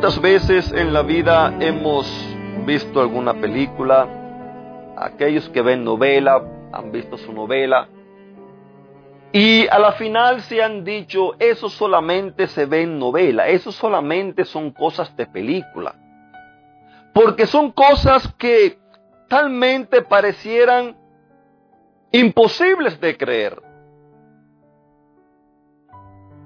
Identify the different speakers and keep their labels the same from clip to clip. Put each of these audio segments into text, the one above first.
Speaker 1: ¿Cuántas veces en la vida hemos visto alguna película? Aquellos que ven novela han visto su novela. Y a la final se han dicho, eso solamente se ve en novela, eso solamente son cosas de película. Porque son cosas que talmente parecieran imposibles de creer.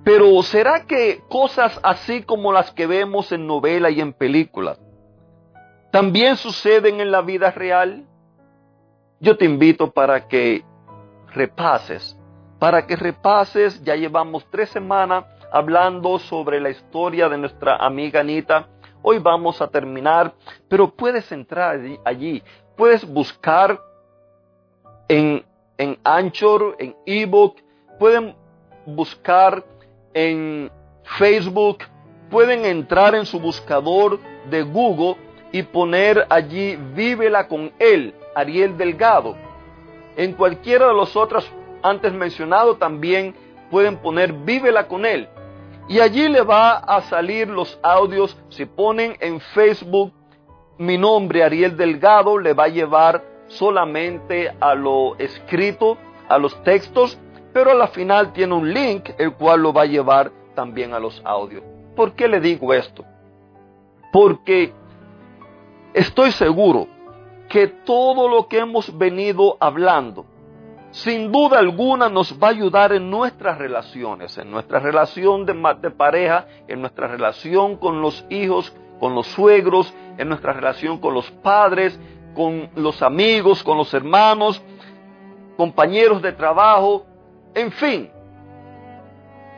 Speaker 1: Pero ¿será que cosas así como las que vemos en novela y en películas también suceden en la vida real? Yo te invito para que repases, para que repases, ya llevamos tres semanas hablando sobre la historia de nuestra amiga Anita. Hoy vamos a terminar, pero puedes entrar allí, puedes buscar en, en Anchor, en ebook, pueden buscar en Facebook, pueden entrar en su buscador de Google y poner allí Vívela con él, Ariel Delgado. En cualquiera de los otros antes mencionados también pueden poner Vívela con él. Y allí le va a salir los audios. Si ponen en Facebook mi nombre, Ariel Delgado, le va a llevar solamente a lo escrito, a los textos pero a la final tiene un link el cual lo va a llevar también a los audios. ¿Por qué le digo esto? Porque estoy seguro que todo lo que hemos venido hablando, sin duda alguna nos va a ayudar en nuestras relaciones, en nuestra relación de, de, pareja, en nuestra relación con los hijos, con los suegros, en nuestra relación con los padres, con los amigos, con los hermanos, compañeros de trabajo, en fin,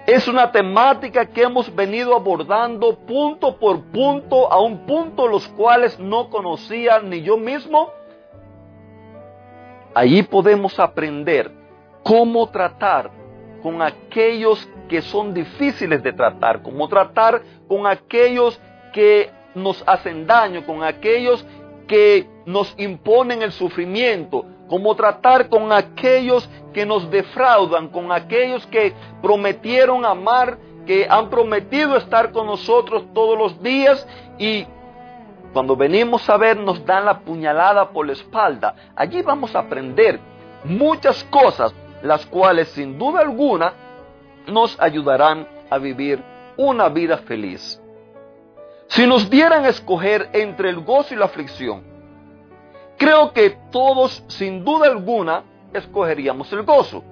Speaker 1: es una temática que hemos venido abordando punto por punto, a un punto los cuales no conocía ni yo mismo. Allí podemos aprender cómo tratar con aquellos que son difíciles de tratar, cómo tratar con aquellos que nos hacen daño, con aquellos que nos imponen el sufrimiento, cómo tratar con aquellos que nos defraudan, con aquellos que prometieron amar, que han prometido estar con nosotros todos los días y cuando venimos a ver nos dan la puñalada por la espalda. Allí vamos a aprender muchas cosas, las cuales sin duda alguna nos ayudarán a vivir una vida feliz. Si nos dieran a escoger entre el gozo y la aflicción, creo que todos sin duda alguna escogeríamos el gozo.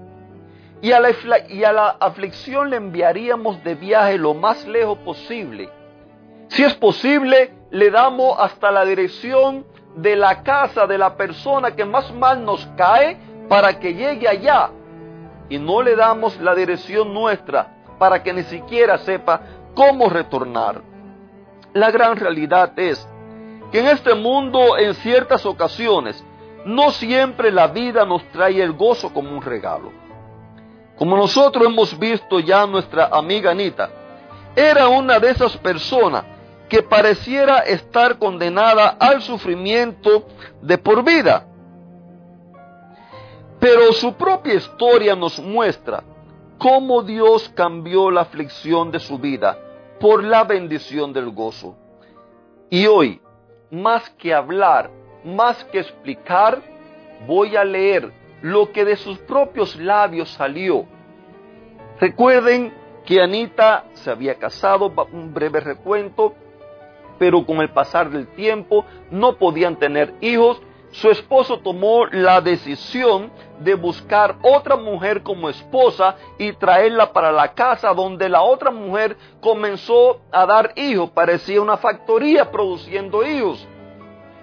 Speaker 1: Y a, la, y a la aflicción le enviaríamos de viaje lo más lejos posible. Si es posible, le damos hasta la dirección de la casa de la persona que más mal nos cae para que llegue allá. Y no le damos la dirección nuestra para que ni siquiera sepa cómo retornar. La gran realidad es que en este mundo en ciertas ocasiones no siempre la vida nos trae el gozo como un regalo. Como nosotros hemos visto ya nuestra amiga Anita, era una de esas personas que pareciera estar condenada al sufrimiento de por vida. Pero su propia historia nos muestra cómo Dios cambió la aflicción de su vida por la bendición del gozo. Y hoy, más que hablar más que explicar, voy a leer lo que de sus propios labios salió. Recuerden que Anita se había casado, un breve recuento, pero con el pasar del tiempo no podían tener hijos. Su esposo tomó la decisión de buscar otra mujer como esposa y traerla para la casa donde la otra mujer comenzó a dar hijos. Parecía una factoría produciendo hijos.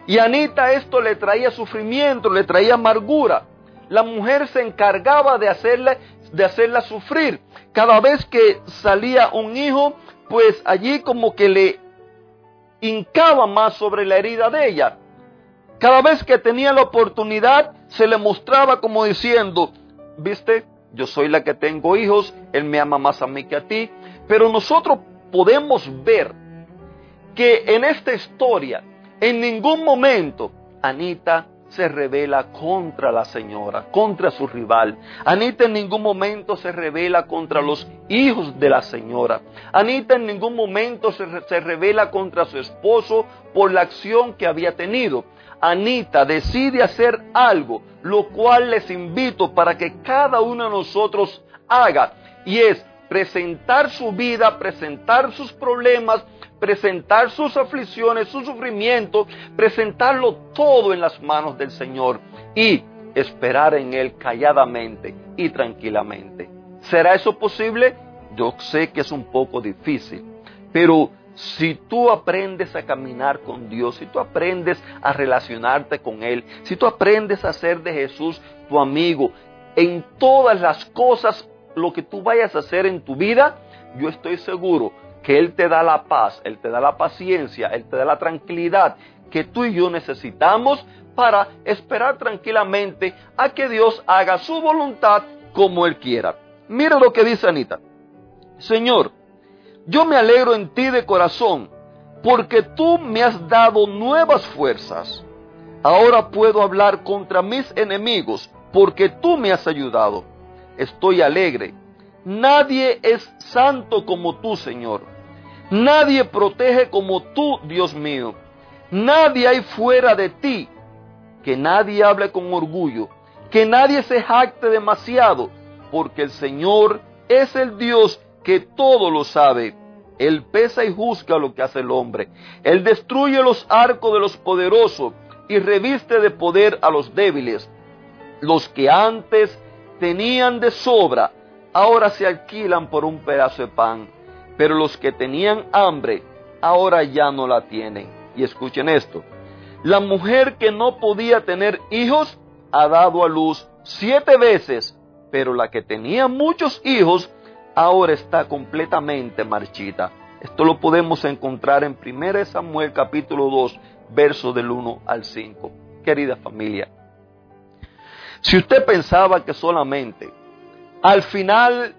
Speaker 1: Y a Anita esto le traía sufrimiento, le traía amargura. La mujer se encargaba de hacerle, de hacerla sufrir. Cada vez que salía un hijo, pues allí como que le hincaba más sobre la herida de ella. Cada vez que tenía la oportunidad, se le mostraba como diciendo, viste, yo soy la que tengo hijos, él me ama más a mí que a ti, pero nosotros podemos ver que en esta historia, en ningún momento, Anita se revela contra la señora, contra su rival. Anita en ningún momento se revela contra los hijos de la señora. Anita en ningún momento se, se revela contra su esposo por la acción que había tenido. Anita decide hacer algo, lo cual les invito para que cada uno de nosotros haga, y es presentar su vida, presentar sus problemas, presentar sus aflicciones, su sufrimiento, presentarlo todo en las manos del Señor y esperar en Él calladamente y tranquilamente. ¿Será eso posible? Yo sé que es un poco difícil, pero si tú aprendes a caminar con Dios, si tú aprendes a relacionarte con Él, si tú aprendes a hacer de Jesús tu amigo, en todas las cosas, lo que tú vayas a hacer en tu vida, yo estoy seguro que Él te da la paz, Él te da la paciencia, Él te da la tranquilidad que tú y yo necesitamos para esperar tranquilamente a que Dios haga su voluntad como Él quiera. Mira lo que dice Anita. Señor, yo me alegro en ti de corazón, porque tú me has dado nuevas fuerzas. Ahora puedo hablar contra mis enemigos, porque tú me has ayudado. Estoy alegre Nadie es santo como tú, Señor. Nadie protege como tú, Dios mío. Nadie hay fuera de ti. Que nadie hable con orgullo. Que nadie se jacte demasiado. Porque el Señor es el Dios que todo lo sabe. Él pesa y juzga lo que hace el hombre. Él destruye los arcos de los poderosos y reviste de poder a los débiles. Los que antes tenían de sobra ahora se alquilan por un pedazo de pan, pero los que tenían hambre, ahora ya no la tienen. Y escuchen esto, la mujer que no podía tener hijos ha dado a luz siete veces, pero la que tenía muchos hijos ahora está completamente marchita. Esto lo podemos encontrar en 1 Samuel capítulo 2, verso del 1 al 5. Querida familia, si usted pensaba que solamente al final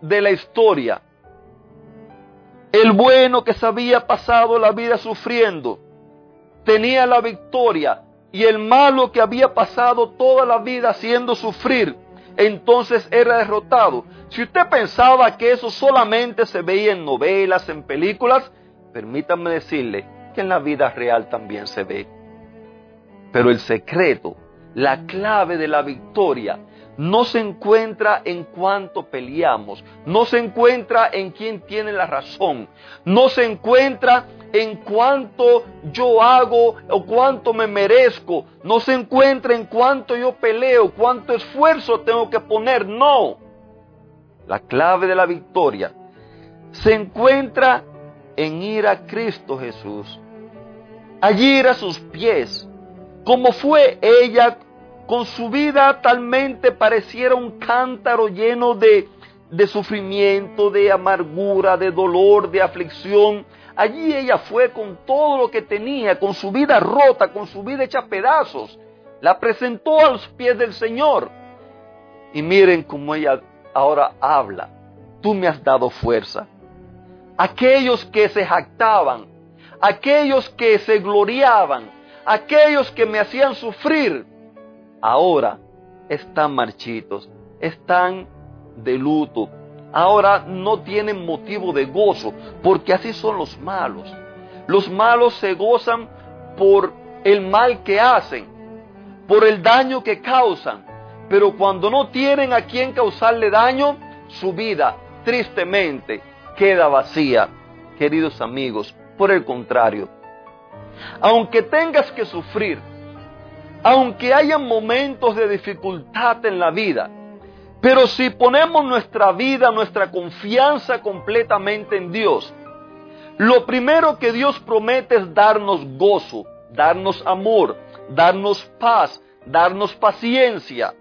Speaker 1: de la historia, el bueno que se había pasado la vida sufriendo tenía la victoria y el malo que había pasado toda la vida haciendo sufrir, entonces era derrotado. Si usted pensaba que eso solamente se veía en novelas, en películas, permítame decirle que en la vida real también se ve. Pero el secreto, la clave de la victoria no se encuentra en cuánto peleamos, no se encuentra en quién tiene la razón, no se encuentra en cuánto yo hago o cuánto me merezco, no se encuentra en cuánto yo peleo, cuánto esfuerzo tengo que poner, no. La clave de la victoria se encuentra en ir a Cristo Jesús, allí ir a sus pies, como fue ella con su vida talmente pareciera un cántaro lleno de, de sufrimiento, de amargura, de dolor, de aflicción. Allí ella fue con todo lo que tenía, con su vida rota, con su vida hecha pedazos. La presentó a los pies del Señor. Y miren cómo ella ahora habla. Tú me has dado fuerza. Aquellos que se jactaban, aquellos que se gloriaban, aquellos que me hacían sufrir, ahora están marchitos, están de luto, ahora no tienen motivo de gozo, porque así son los malos. Los malos se gozan por el mal que hacen, por el daño que causan, pero cuando no tienen a quien causarle daño, su vida tristemente queda vacía. Queridos amigos, por el contrario, aunque tengas que sufrir, aunque haya momentos de dificultad en la vida, pero si ponemos nuestra vida, nuestra confianza completamente en Dios, lo primero que Dios promete es darnos gozo, darnos amor, darnos paz, darnos paciencia.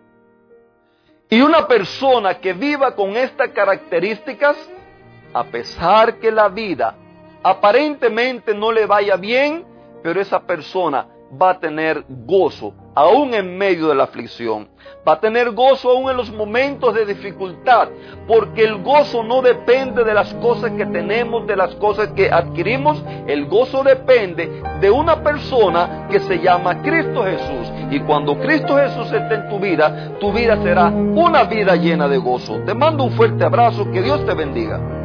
Speaker 1: Y una persona que viva con estas características, a pesar que la vida aparentemente no le vaya bien, pero esa persona va a tener gozo aún en medio de la aflicción. Va a tener gozo aún en los momentos de dificultad, porque el gozo no depende de las cosas que tenemos, de las cosas que adquirimos. El gozo depende de una persona que se llama Cristo Jesús. Y cuando Cristo Jesús esté en tu vida, tu vida será una vida llena de gozo. Te mando un fuerte abrazo, que Dios te bendiga.